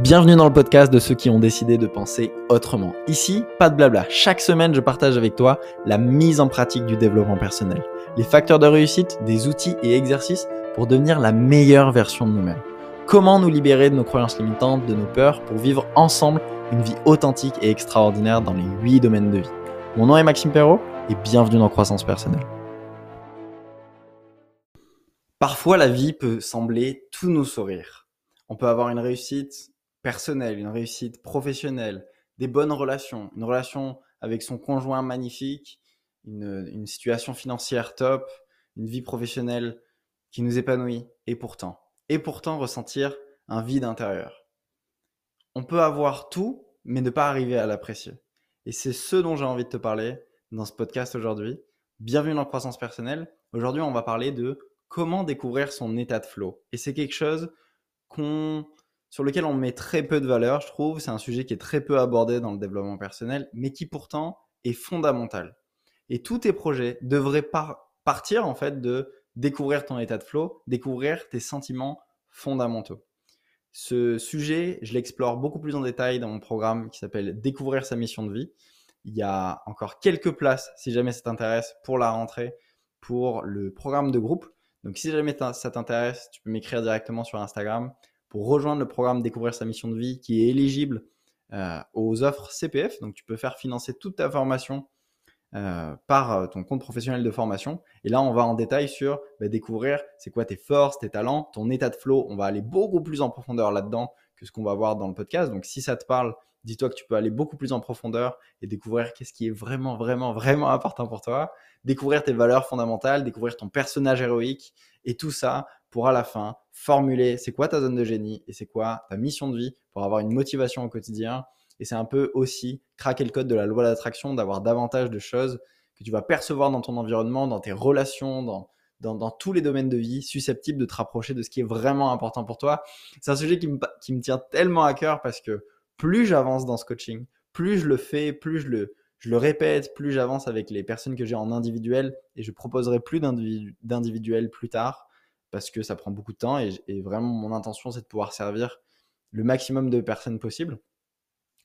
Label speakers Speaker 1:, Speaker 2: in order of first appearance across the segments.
Speaker 1: Bienvenue dans le podcast de ceux qui ont décidé de penser autrement. Ici, pas de blabla. Chaque semaine, je partage avec toi la mise en pratique du développement personnel, les facteurs de réussite, des outils et exercices pour devenir la meilleure version de nous-mêmes. Comment nous libérer de nos croyances limitantes, de nos peurs, pour vivre ensemble une vie authentique et extraordinaire dans les 8 domaines de vie. Mon nom est Maxime Perrault et bienvenue dans Croissance Personnelle. Parfois, la vie peut sembler tout nous sourire. On peut avoir une réussite personnelle, une réussite professionnelle, des bonnes relations, une relation avec son conjoint magnifique, une, situation financière top, une vie professionnelle qui nous épanouit, et pourtant, et pourtant ressentir un vide intérieur. On peut avoir tout, mais ne pas arriver à l'apprécier. Et c'est ce dont j'ai envie de te parler dans ce podcast aujourd'hui. Bienvenue dans Croissance Personnelle. Aujourd'hui, on va parler de comment découvrir son état de flow. Et c'est quelque chose qu'on sur lequel on met très peu de valeur, je trouve. C'est un sujet qui est très peu abordé dans le développement personnel, mais qui pourtant est fondamental. Et tous tes projets devraient partir en fait de découvrir ton état de flow, découvrir tes sentiments fondamentaux. Ce sujet, je l'explore beaucoup plus en détail dans mon programme qui s'appelle Découvrir sa mission de vie. Il y a encore quelques places, si jamais ça t'intéresse, pour la rentrée, pour le programme de groupe. Donc si jamais ça t'intéresse, tu peux m'écrire directement sur Instagram pour rejoindre le programme Découvrir sa mission de vie qui est éligible euh, aux offres CPF. Donc tu peux faire financer toute ta formation euh, par euh, ton compte professionnel de formation. Et là, on va en détail sur bah, découvrir c'est quoi tes forces, tes talents, ton état de flow. On va aller beaucoup plus en profondeur là-dedans que ce qu'on va voir dans le podcast. Donc si ça te parle, dis-toi que tu peux aller beaucoup plus en profondeur et découvrir qu'est-ce qui est vraiment, vraiment, vraiment important pour toi. Découvrir tes valeurs fondamentales, découvrir ton personnage héroïque et tout ça pour à la fin formuler c'est quoi ta zone de génie et c'est quoi ta mission de vie pour avoir une motivation au quotidien. Et c'est un peu aussi craquer le code de la loi d'attraction, d'avoir davantage de choses que tu vas percevoir dans ton environnement, dans tes relations, dans, dans, tous les domaines de vie, susceptibles de te rapprocher de ce qui est vraiment important pour toi. C'est un sujet qui me, qui me tient tellement à cœur parce que plus j'avance dans ce coaching, plus je le fais, plus je le, je le répète, plus j'avance avec les personnes que j'ai en individuel et je proposerai plus d'individuel plus tard parce que ça prend beaucoup de temps et, vraiment mon intention c'est de pouvoir servir le maximum de personnes possible.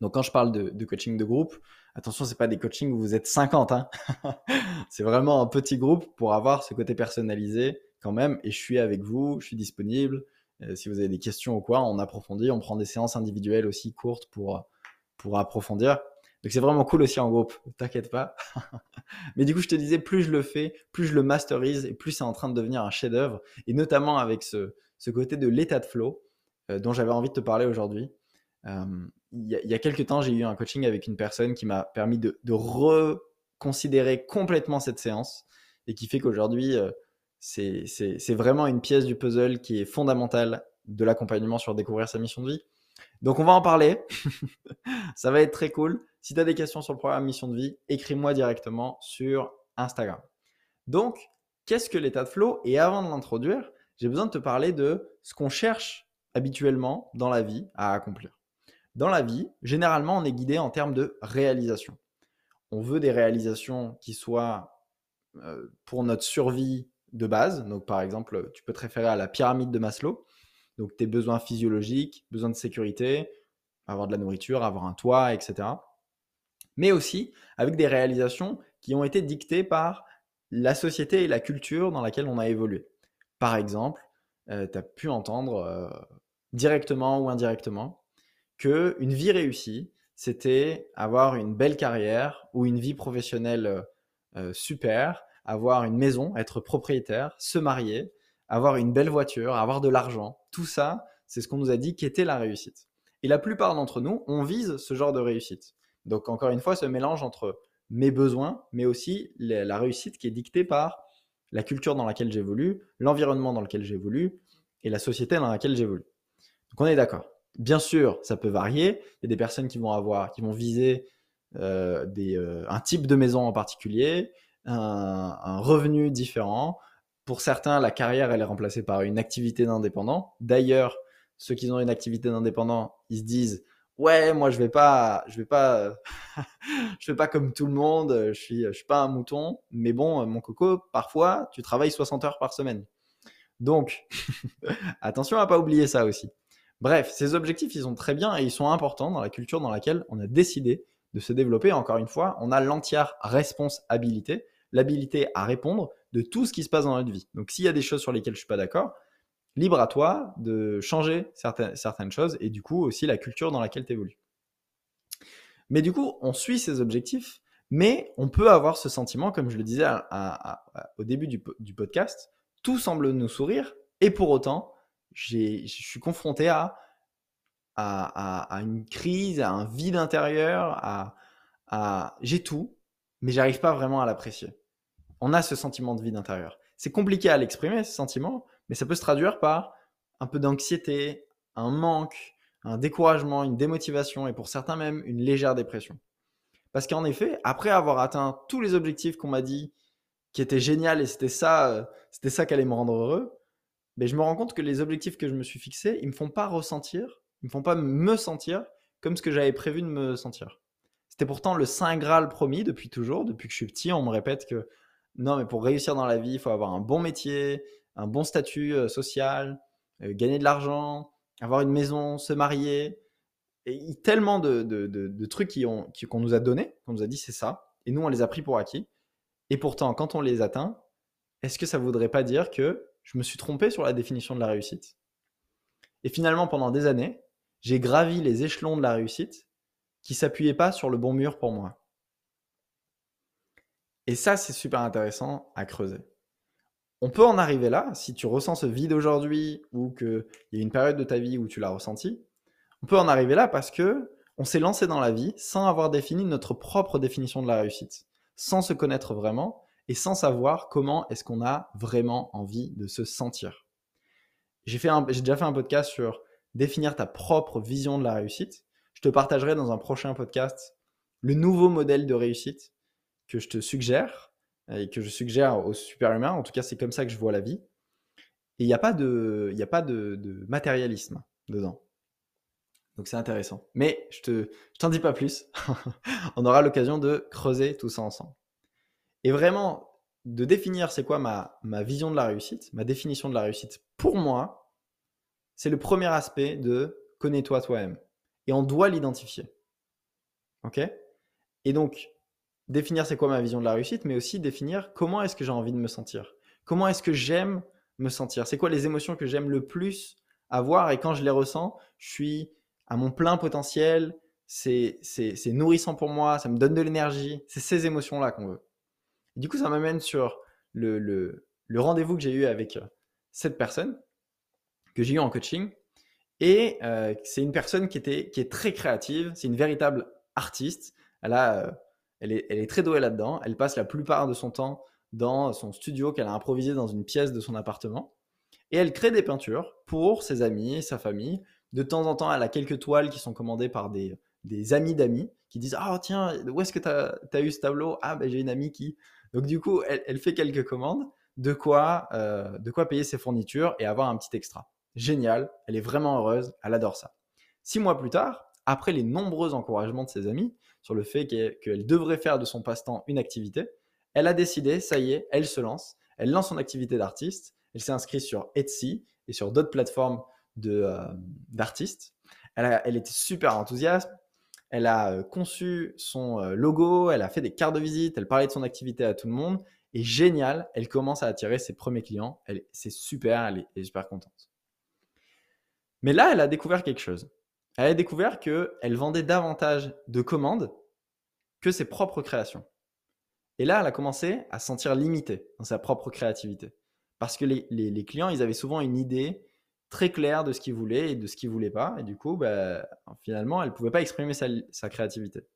Speaker 1: Donc quand je parle de, coaching de groupe, attention, c'est pas des coachings où vous êtes 50, hein. c'est vraiment un petit groupe pour avoir ce côté personnalisé quand même. Et je suis avec vous, je suis disponible. Euh, si vous avez des questions ou quoi, on approfondit, on prend des séances individuelles aussi courtes pour, pour approfondir. Donc c'est vraiment cool aussi en groupe, t'inquiète pas. Mais du coup, je te disais, plus je le fais, plus je le masterise et plus c'est en train de devenir un chef-d'œuvre. Et notamment avec ce, ce côté de l'état de flow euh, dont j'avais envie de te parler aujourd'hui. Euh, il, y a, quelques temps, j'ai eu un coaching avec une personne qui m'a permis de, de, reconsidérer complètement cette séance et qui fait qu'aujourd'hui, euh, c'est vraiment une pièce du puzzle qui est fondamentale de l'accompagnement sur découvrir sa mission de vie. Donc on va en parler. ça va être très cool. Si tu as des questions sur le programme Mission de vie, écris-moi directement sur Instagram. Donc, qu'est-ce que l'état de flow? Et avant de l'introduire, j'ai besoin de te parler de ce qu'on cherche habituellement dans la vie à accomplir. Dans la vie, généralement, on est guidé en termes de réalisation. On veut des réalisations qui soient euh, pour notre survie de base. Donc, par exemple, tu peux te référer à la pyramide de Maslow. Donc tes besoins physiologiques, besoins de sécurité, avoir de la nourriture, avoir un toit, etc. Mais aussi avec des réalisations qui ont été dictées par la société et la culture dans laquelle on a évolué. Par exemple, euh, tu as pu entendre euh, directement ou indirectement que une vie réussie, c'était avoir une belle carrière ou une vie professionnelle euh, super, avoir une maison, être propriétaire, se marier, avoir une belle voiture, avoir de l'argent, tout ça, c'est ce qu'on nous a dit qu'était la réussite. Et la plupart d'entre nous, on vise ce genre de réussite. Donc encore une fois, ce mélange entre mes besoins, mais aussi la réussite qui est dictée par la culture dans laquelle j'évolue, l'environnement dans lequel j'évolue et la société dans laquelle j'évolue. Donc on est d'accord. Bien sûr, ça peut varier. Il y a des personnes qui vont avoir, qui vont viser euh, euh, un type de maison en particulier, un revenu différent, pour certains, la carrière, elle est remplacée par une activité d'indépendant. D'ailleurs, ceux qui ont une activité d'indépendant, ils se disent ouais, moi je vais pas, je vais pas, je fais pas comme tout le monde. Je suis, je suis pas un mouton. Mais bon, mon coco, parfois, tu travailles 60 heures par semaine. Donc, attention à pas oublier ça aussi. Bref, ces objectifs, ils sont très bien et ils sont importants dans la culture dans laquelle on a décidé de se développer. Encore une fois, on a l'entière responsabilité, l'habilité à répondre de tout ce qui se passe dans notre vie. Donc s'il y a des choses sur lesquelles je suis pas d'accord, libre à toi de changer certaines, choses et du coup aussi la culture dans laquelle tu évolues. Mais du coup, on suit ces objectifs, mais on peut avoir ce sentiment, comme je le disais au début du, podcast, tout semble nous sourire et pour autant, je suis confronté à, à, une crise, à un vide intérieur, à, j'ai tout, mais j'arrive pas vraiment à l'apprécier. On a ce sentiment de vide intérieur. C'est compliqué à l'exprimer, ce sentiment, mais ça peut se traduire par un peu d'anxiété, un manque, un découragement, une démotivation et pour certains même une légère dépression. Parce qu'en effet, après avoir atteint tous les objectifs qu'on m'a dit qui étaient géniaux et c'était ça, euh, c'était ça qui allait me rendre heureux, mais ben, je me rends compte que les objectifs que je me suis fixés, ils me font pas ressentir, ils me font pas me sentir comme ce que j'avais prévu de me sentir. C'était pourtant le saint graal promis depuis toujours, depuis que je suis petit, on me répète que non, mais pour réussir dans la vie, il faut avoir un bon métier, un bon statut euh, social, euh, gagner de l'argent, avoir une maison, se marier. Et tellement de, trucs qu'on nous a donnés, qu'on nous a dit c'est ça, et nous on les a pris pour acquis. Et pourtant, quand on les atteint, est-ce que ça voudrait pas dire que je me suis trompé sur la définition de la réussite? Et finalement, pendant des années, j'ai gravi les échelons de la réussite qui s'appuyaient pas sur le bon mur pour moi. Et ça, c'est super intéressant à creuser on peut en arriver là, si tu ressens ce vide aujourd'hui ou qu'il y a une période de ta vie où tu l'as ressenti, on peut en arriver là parce que on s'est lancé dans la vie sans avoir défini notre propre définition de la réussite, sans se connaître vraiment et sans savoir comment est-ce qu'on a vraiment envie de se sentir. J'ai déjà fait un podcast sur définir ta propre vision de la réussite. Je te partagerai dans un prochain podcast le nouveau modèle de réussite que je te suggère et que je suggère aux super-humains. En tout cas, c'est comme ça que je vois la vie. Et il n'y a pas de, a pas de, matérialisme dedans. Donc c'est intéressant. Mais je te, je t'en dis pas plus. On aura l'occasion de creuser tout ça ensemble. Et vraiment, de définir c'est quoi ma, ma vision de la réussite, ma définition de la réussite pour moi, c'est le premier aspect de connais-toi toi-même. Et on doit l'identifier. Ok? Et donc, définir c'est quoi ma vision de la réussite, mais aussi définir comment est-ce que j'ai envie de me sentir. Comment est-ce que j'aime me sentir? C'est quoi les émotions que j'aime le plus avoir? Et quand je les ressens, je suis à mon plein potentiel, c'est nourrissant pour moi, ça me donne de l'énergie. C'est ces émotions-là qu'on veut. du coup, ça m'amène sur le, le, le rendez-vous que j'ai eu avec euh, cette personne, que j'ai eu en coaching. Et euh, c'est une personne qui, était, qui est très créative, c'est une véritable artiste. Elle a elle est, très douée là-dedans. Elle passe la plupart de son temps dans son studio qu'elle a improvisé dans une pièce de son appartement. Et elle crée des peintures pour ses amis, sa famille. De temps en temps, elle a quelques toiles qui sont commandées par des, amis d'amis qui disent Ah, tiens, où est-ce que tu as, eu ce tableau? Ah, ben j'ai une amie qui. Donc, du coup, elle, fait quelques commandes de quoi, euh, de quoi payer ses fournitures et avoir un petit extra. Génial, elle est vraiment heureuse, elle adore ça. Six mois plus tard, après les nombreux encouragements de ses amis, sur le fait qu'elle devrait faire de son passe-temps une activité, elle a décidé, ça y est, elle se lance, elle lance son activité d'artiste, elle s'est inscrite sur Etsy et sur d'autres plateformes euh, d'artistes. elle, était super enthousiaste, elle a euh, conçu son euh, logo, elle a fait des cartes de visite, elle parlait de son activité à tout le monde. Et génial, elle commence à attirer ses premiers clients. C'est super, elle est super contente. Mais là, elle a découvert quelque chose elle a découvert qu'elle vendait davantage de commandes que ses propres créations. Et là, elle a commencé à se sentir limitée dans sa propre créativité. Parce que les, clients, ils avaient souvent une idée très claire de ce qu'ils voulaient et de ce qu'ils ne voulaient pas. Et du coup, bah, finalement, elle ne pouvait pas exprimer sa, créativité.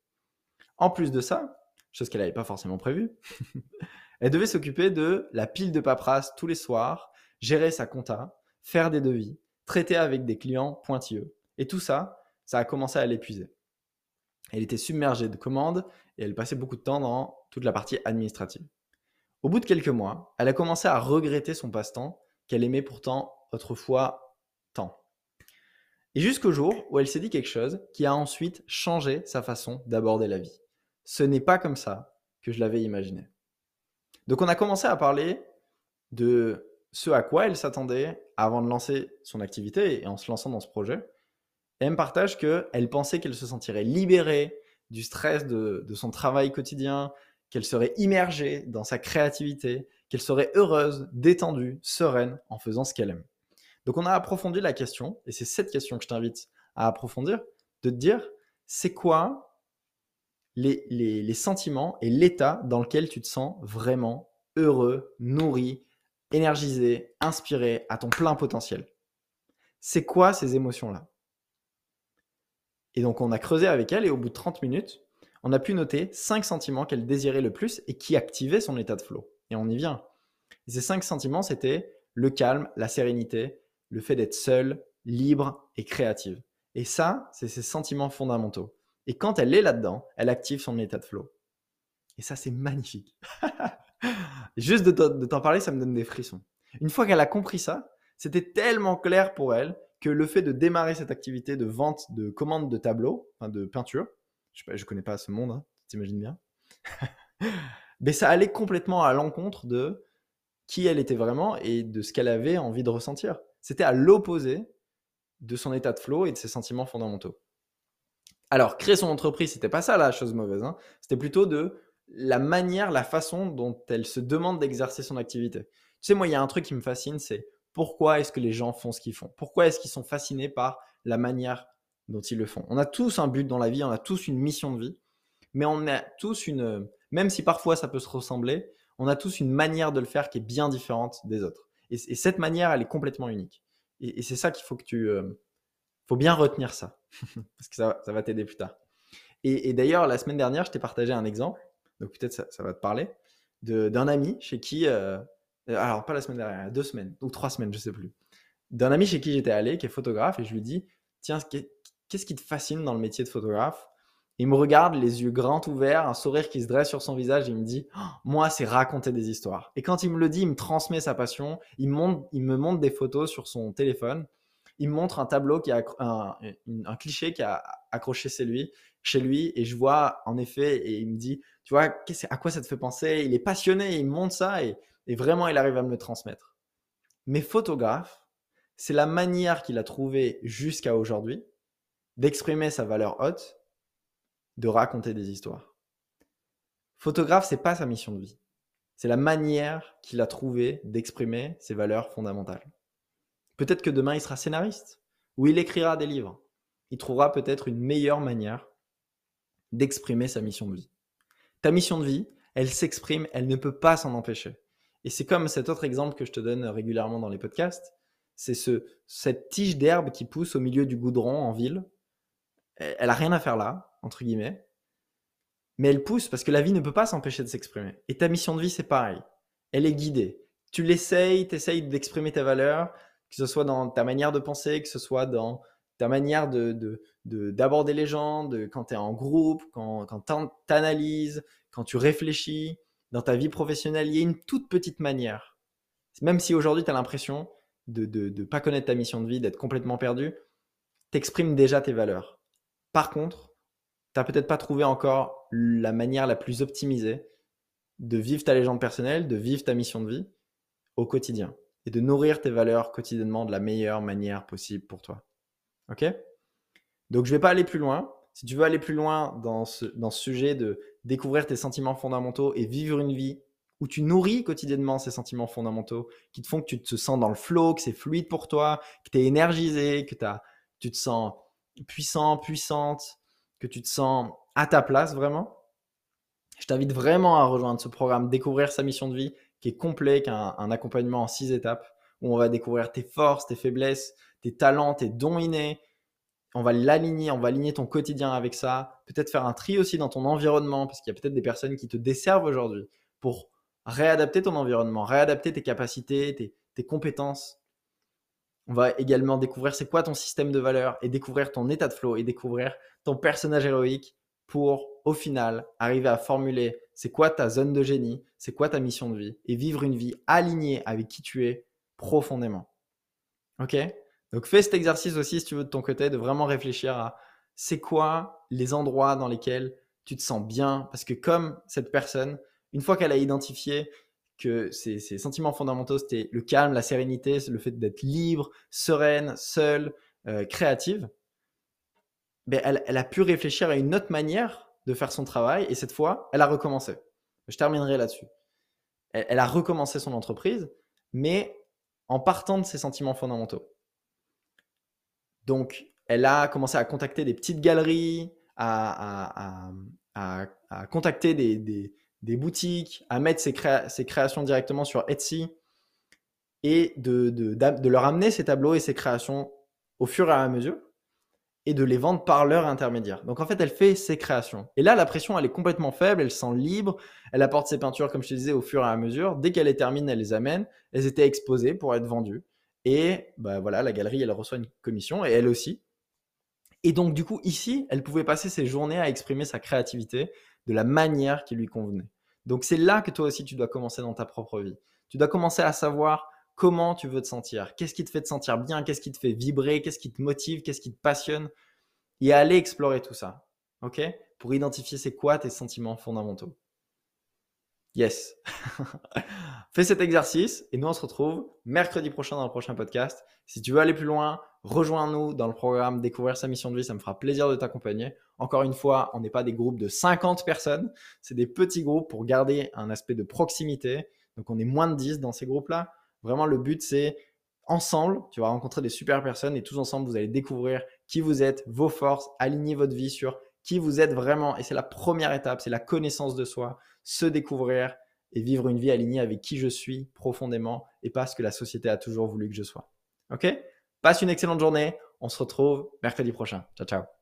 Speaker 1: En plus de ça, chose qu'elle n'avait pas forcément prévue, elle devait s'occuper de la pile de paperasse tous les soirs, gérer sa compta, faire des devis, traiter avec des clients pointilleux. Et tout ça, ça a commencé à l'épuiser. Elle était submergée de commandes et elle passait beaucoup de temps dans toute la partie administrative. Au bout de quelques mois, elle a commencé à regretter son passe-temps qu'elle aimait pourtant autrefois tant. Et jusqu'au jour où elle s'est dit quelque chose qui a ensuite changé sa façon d'aborder la vie. Ce n'est pas comme ça que je l'avais imaginé. Donc on a commencé à parler de ce à quoi elle s'attendait avant de lancer son activité et en se lançant dans ce projet. Elle me partage qu'elle pensait qu'elle se sentirait libérée du stress de, son travail quotidien, qu'elle serait immergée dans sa créativité, qu'elle serait heureuse, détendue, sereine en faisant ce qu'elle aime. Donc on a approfondi la question, et c'est cette question que je t'invite à approfondir, de te dire, c'est quoi les, les, sentiments et l'état dans lequel tu te sens vraiment heureux, nourri, énergisé, inspiré, à ton plein potentiel? C'est quoi ces émotions-là? Et donc on a creusé avec elle, et au bout de 30 minutes, on a pu noter cinq sentiments qu'elle désirait le plus et qui activaient son état de flow. Et on y vient. ces cinq sentiments, c'était le calme, la sérénité, le fait d'être seule, libre et créative. Et ça, c'est ses sentiments fondamentaux. Et quand elle est là-dedans, elle active son état de flow. Et ça, c'est magnifique. Juste de t'en parler, ça me donne des frissons. Une fois qu'elle a compris ça, c'était tellement clair pour elle que le fait de démarrer cette activité de vente de commandes de tableaux, enfin de peinture, je ne connais pas ce monde, hein, t'imagines bien, mais ça allait complètement à l'encontre de qui elle était vraiment et de ce qu'elle avait envie de ressentir. C'était à l'opposé de son état de flow et de ses sentiments fondamentaux. Alors, créer son entreprise, c'était pas ça la chose mauvaise. Hein. C'était plutôt de la manière, la façon dont elle se demande d'exercer son activité. Tu sais, moi, il y a un truc qui me fascine, c'est pourquoi est-ce que les gens font ce qu'ils font? Pourquoi est-ce qu'ils sont fascinés par la manière dont ils le font? On a tous un but dans la vie, on a tous une mission de vie, mais on a tous une, même si parfois ça peut se ressembler, on a tous une manière de le faire qui est bien différente des autres. Et, cette manière, elle est complètement unique. Et, c'est ça qu'il faut que tu... Euh, faut bien retenir ça, parce que ça, va t'aider plus tard. Et, d'ailleurs, la semaine dernière, je t'ai partagé un exemple, donc peut-être ça, ça, va te parler, d'un ami chez qui... Euh, alors, pas la semaine dernière, deux semaines, ou trois semaines, je sais plus. D'un ami chez qui j'étais allé, qui est photographe, et je lui dis, tiens, qu'est-ce qui te fascine dans le métier de photographe? Il me regarde, les yeux grands ouverts, un sourire qui se dresse sur son visage, et il me dit oh, Moi, c'est raconter des histoires. Et quand il me le dit, il me transmet sa passion. Il, il me montre des photos sur son téléphone. Il me montre un tableau, qui a un, cliché qui a accroché chez lui, chez lui. Et je vois, en effet, et il me dit Tu vois, à quoi ça te fait penser? Il est passionné, il me montre ça, et, et vraiment, il arrive à me le transmettre. Mais photographe, c'est la manière qu'il a trouvée jusqu'à aujourd'hui d'exprimer sa valeur haute de raconter des histoires. Photographe, c'est pas sa mission de vie. C'est la manière qu'il a trouvé d'exprimer ses valeurs fondamentales. Peut-être que demain, il sera scénariste ou il écrira des livres. Il trouvera peut-être une meilleure manière d'exprimer sa mission de vie. Ta mission de vie, elle s'exprime, elle ne peut pas s'en empêcher. Et c'est comme cet autre exemple que je te donne régulièrement dans les podcasts. C'est ce, cette tige d'herbe qui pousse au milieu du goudron en ville. Elle n'a rien à faire là entre guillemets, mais elle pousse parce que la vie ne peut pas s'empêcher de s'exprimer. Et ta mission de vie, c'est pareil. Elle est guidée. Tu l'essayes, tu essayes d'exprimer ta valeur, que ce soit dans ta manière de penser, que ce soit dans ta manière de, d'aborder les gens, de, quand tu es en groupe, quand, quand tu analyses, quand tu réfléchis, dans ta vie professionnelle, il y a une toute petite manière. Même si aujourd'hui tu as l'impression de ne pas connaître ta mission de vie, d'être complètement perdu, t'exprimes déjà tes valeurs. Par contre, tu n'as peut-être pas trouvé encore la manière la plus optimisée de vivre ta légende personnelle, de vivre ta mission de vie au quotidien et de nourrir tes valeurs quotidiennement de la meilleure manière possible pour toi. Ok? Donc je ne vais pas aller plus loin. Si tu veux aller plus loin dans ce, dans ce sujet de découvrir tes sentiments fondamentaux et vivre une vie où tu nourris quotidiennement ces sentiments fondamentaux qui te font que tu te sens dans le flow, que c'est fluide pour toi, que tu es énergisé, que as, tu te sens puissant, puissante, que tu te sens à ta place vraiment, je t'invite vraiment à rejoindre ce programme Découvrir sa mission de vie qui est complet, qui a un, accompagnement en six étapes où on va découvrir tes forces, tes faiblesses, tes talents, tes dons innés. On va l'aligner, on va aligner ton quotidien avec ça. Peut-être faire un tri aussi dans ton environnement parce qu'il y a peut-être des personnes qui te desservent aujourd'hui pour réadapter ton environnement, réadapter tes capacités, tes, compétences. On va également découvrir c'est quoi ton système de valeurs et découvrir ton état de flow et découvrir ton personnage héroïque pour, au final, arriver à formuler c'est quoi ta zone de génie, c'est quoi ta mission de vie et vivre une vie alignée avec qui tu es profondément. Ok? Donc fais cet exercice aussi si tu veux de ton côté, de vraiment réfléchir à c'est quoi les endroits dans lesquels tu te sens bien parce que comme cette personne, une fois qu'elle a identifié que ces, sentiments fondamentaux, c'était le calme, la sérénité, le fait d'être libre, sereine, seule, euh, créative, ben elle, elle, a pu réfléchir à une autre manière de faire son travail et cette fois, elle a recommencé. Je terminerai là-dessus. Elle, elle, a recommencé son entreprise, mais en partant de ses sentiments fondamentaux. Donc, elle a commencé à contacter des petites galeries, à, contacter des, boutiques, à mettre ses, créations directement sur Etsy et de, de, leur amener ses tableaux et ses créations au fur et à mesure et de les vendre par leur intermédiaire. Donc en fait, elle fait ses créations. Et là, la pression, elle est complètement faible, elle se sent libre, elle apporte ses peintures, comme je te disais, au fur et à mesure. Dès qu'elle les termine, elle les amène. Elles étaient exposées pour être vendues. Et bah, voilà, la galerie, elle reçoit une commission, et elle aussi. Et donc du coup, ici, elle pouvait passer ses journées à exprimer sa créativité de la manière qui lui convenait. Donc c'est là que toi aussi, tu dois commencer dans ta propre vie. Tu dois commencer à savoir comment tu veux te sentir, qu'est-ce qui te fait te sentir bien, qu'est-ce qui te fait vibrer, qu'est-ce qui te motive, qu'est-ce qui te passionne, et aller explorer tout ça, ok? Pour identifier c'est quoi tes sentiments fondamentaux. Yes. Fais cet exercice et nous on se retrouve mercredi prochain dans le prochain podcast. Si tu veux aller plus loin, rejoins-nous dans le programme Découvrir sa mission de vie, ça me fera plaisir de t'accompagner. Encore une fois, on n'est pas des groupes de 50 personnes, c'est des petits groupes pour garder un aspect de proximité. Donc on est moins de 10 dans ces groupes-là. Vraiment, le but, c'est ensemble, tu vas rencontrer des super personnes et tous ensemble, vous allez découvrir qui vous êtes, vos forces, aligner votre vie sur qui vous êtes vraiment. Et c'est la première étape, c'est la connaissance de soi, se découvrir et vivre une vie alignée avec qui je suis profondément et pas ce que la société a toujours voulu que je sois. Ok? Passe une excellente journée. On se retrouve mercredi prochain. Ciao, ciao.